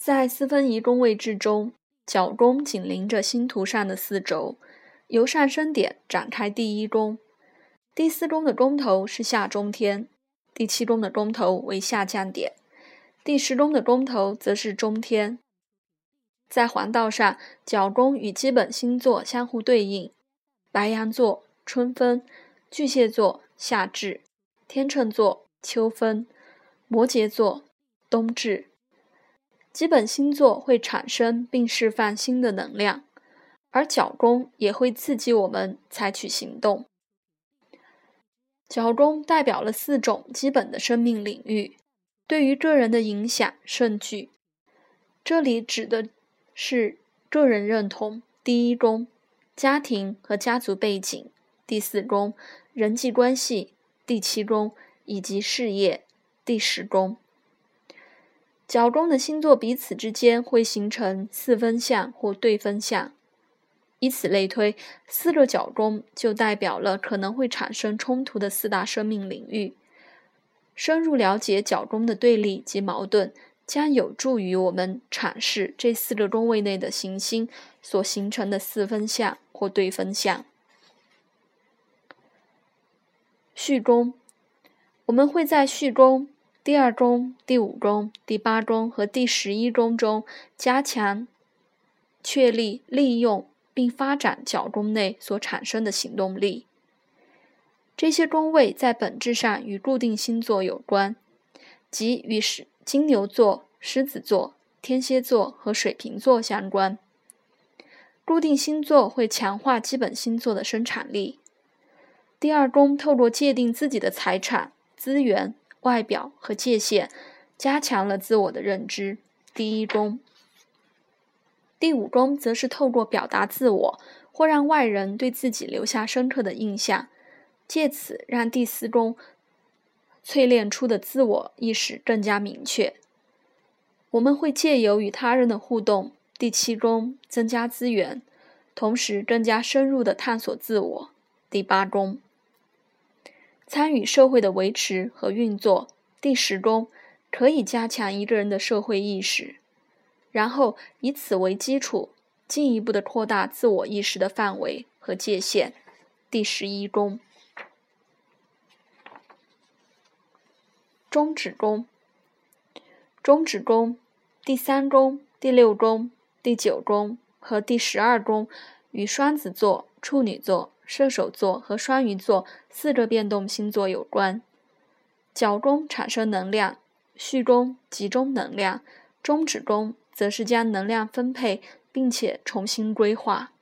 在四分仪宫位置中，角宫紧邻着星图上的四轴，由上升点展开第一宫。第四宫的宫头是下中天，第七宫的宫头为下降点，第十宫的宫头则是中天。在黄道上，角宫与基本星座相互对应：白羊座春分，巨蟹座夏至，天秤座秋分。摩羯座，冬至。基本星座会产生并释放新的能量，而角宫也会刺激我们采取行动。角宫代表了四种基本的生命领域，对于个人的影响甚巨。这里指的是个人认同第一宫，家庭和家族背景第四宫，人际关系第七宫，以及事业。第十宫，角宫的星座彼此之间会形成四分相或对分相，以此类推，四个角宫就代表了可能会产生冲突的四大生命领域。深入了解角宫的对立及矛盾，将有助于我们阐释这四个宫位内的行星所形成的四分相或对分相。序宫，我们会在序宫。第二宫、第五宫、第八宫和第十一宫中，加强、确立、利用并发展角宫内所产生的行动力。这些宫位在本质上与固定星座有关，即与狮、金牛座、狮子座、天蝎座和水瓶座相关。固定星座会强化基本星座的生产力。第二宫透过界定自己的财产资源。外表和界限，加强了自我的认知。第一宫，第五宫则是透过表达自我，或让外人对自己留下深刻的印象，借此让第四宫淬炼出的自我意识更加明确。我们会借由与他人的互动，第七宫增加资源，同时更加深入的探索自我。第八宫。参与社会的维持和运作，第十宫可以加强一个人的社会意识，然后以此为基础，进一步的扩大自我意识的范围和界限。第十一宫，中指宫，中指宫第三宫、第六宫、第九宫和第十二宫与双子座、处女座。射手座和双鱼座四个变动星座有关。角宫产生能量，序宫集中能量，中指宫则是将能量分配并且重新规划。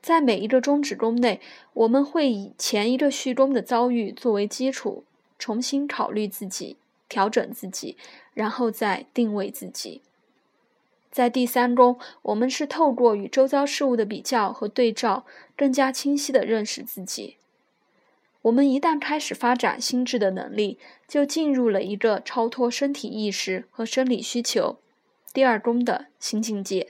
在每一个中指宫内，我们会以前一个序宫的遭遇作为基础，重新考虑自己，调整自己，然后再定位自己。在第三宫，我们是透过与周遭事物的比较和对照，更加清晰地认识自己。我们一旦开始发展心智的能力，就进入了一个超脱身体意识和生理需求第二宫的新境界。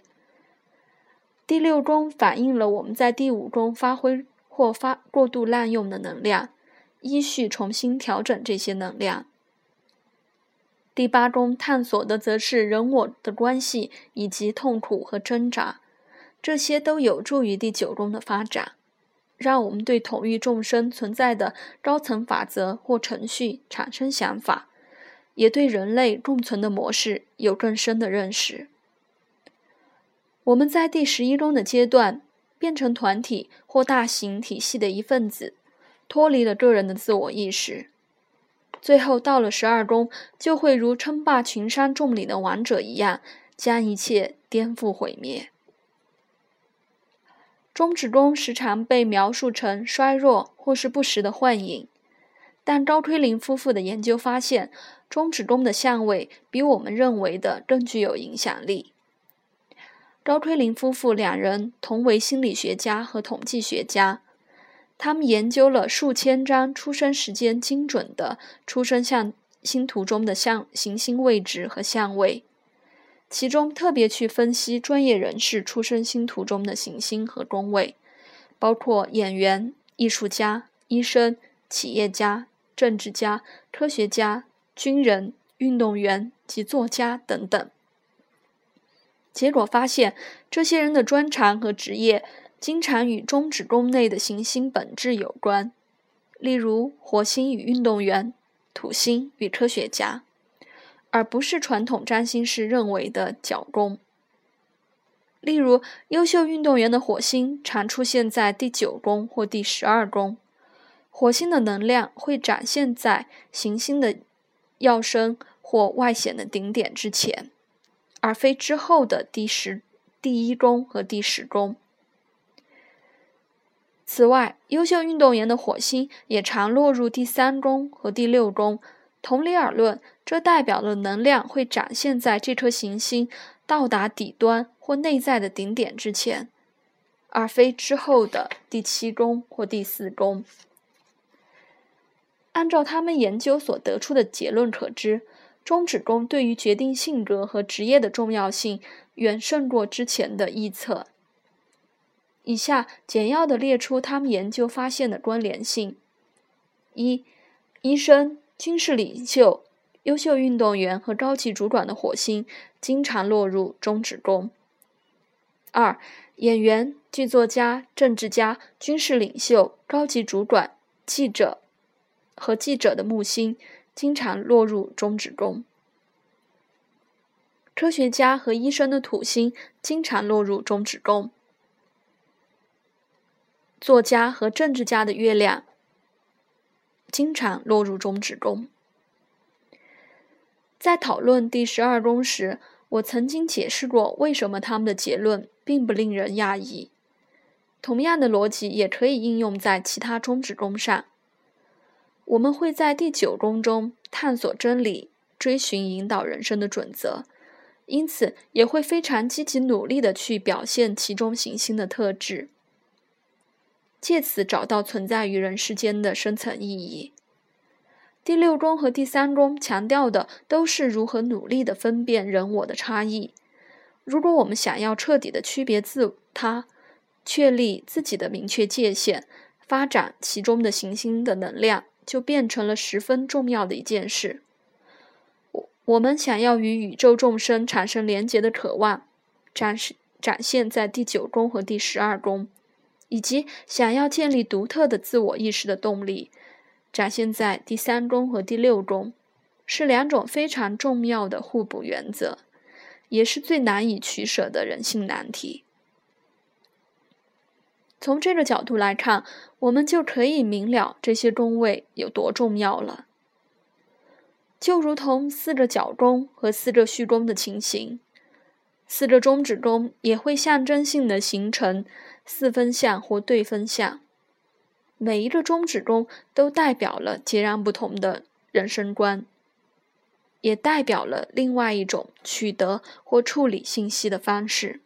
第六宫反映了我们在第五宫发挥或发过度滥用的能量，依序重新调整这些能量。第八宫探索的则是人我的关系以及痛苦和挣扎，这些都有助于第九宫的发展，让我们对统一众生存在的高层法则或程序产生想法，也对人类共存的模式有更深的认识。我们在第十一宫的阶段变成团体或大型体系的一份子，脱离了个人的自我意识。最后到了十二宫，就会如称霸群山众岭的王者一样，将一切颠覆毁灭。中指宫时常被描述成衰弱或是不时的幻影，但高推林夫妇的研究发现，中指宫的相位比我们认为的更具有影响力。高推林夫妇两人同为心理学家和统计学家。他们研究了数千张出生时间精准的出生像星图中的像行星位置和相位，其中特别去分析专业人士出生星图中的行星和宫位，包括演员、艺术家、医生、企业家、政治家、科学家、军人、运动员及作家等等。结果发现，这些人的专长和职业经常与中指宫内的行星本质有关，例如火星与运动员，土星与科学家，而不是传统占星师认为的角宫。例如，优秀运动员的火星常出现在第九宫或第十二宫。火星的能量会展现在行星的耀升或外显的顶点之前。而非之后的第十、第一宫和第十宫。此外，优秀运动员的火星也常落入第三宫和第六宫。同理而论，这代表了能量会展现在这颗行星到达底端或内在的顶点之前，而非之后的第七宫或第四宫。按照他们研究所得出的结论可知。中指宫对于决定性格和职业的重要性远胜过之前的预测。以下简要的列出他们研究发现的关联性：一、医生、军事领袖、优秀运动员和高级主管的火星经常落入中指宫；二、演员、剧作家、政治家、军事领袖、高级主管、记者和记者的木星。经常落入中指宫。科学家和医生的土星经常落入中指宫。作家和政治家的月亮经常落入中指宫。在讨论第十二宫时，我曾经解释过为什么他们的结论并不令人讶异。同样的逻辑也可以应用在其他中指宫上。我们会在第九宫中探索真理，追寻引导人生的准则，因此也会非常积极努力地去表现其中行星的特质，借此找到存在于人世间的深层意义。第六宫和第三宫强调的都是如何努力地分辨人我的差异。如果我们想要彻底的区别自他，确立自己的明确界限，发展其中的行星的能量。就变成了十分重要的一件事。我我们想要与宇宙众生产生连结的渴望，展示展现在第九宫和第十二宫，以及想要建立独特的自我意识的动力，展现在第三宫和第六宫，是两种非常重要的互补原则，也是最难以取舍的人性难题。从这个角度来看，我们就可以明了这些宫位有多重要了。就如同四个角宫和四个虚宫的情形，四个中指弓也会象征性的形成四分相或对分相。每一个中指弓都代表了截然不同的人生观，也代表了另外一种取得或处理信息的方式。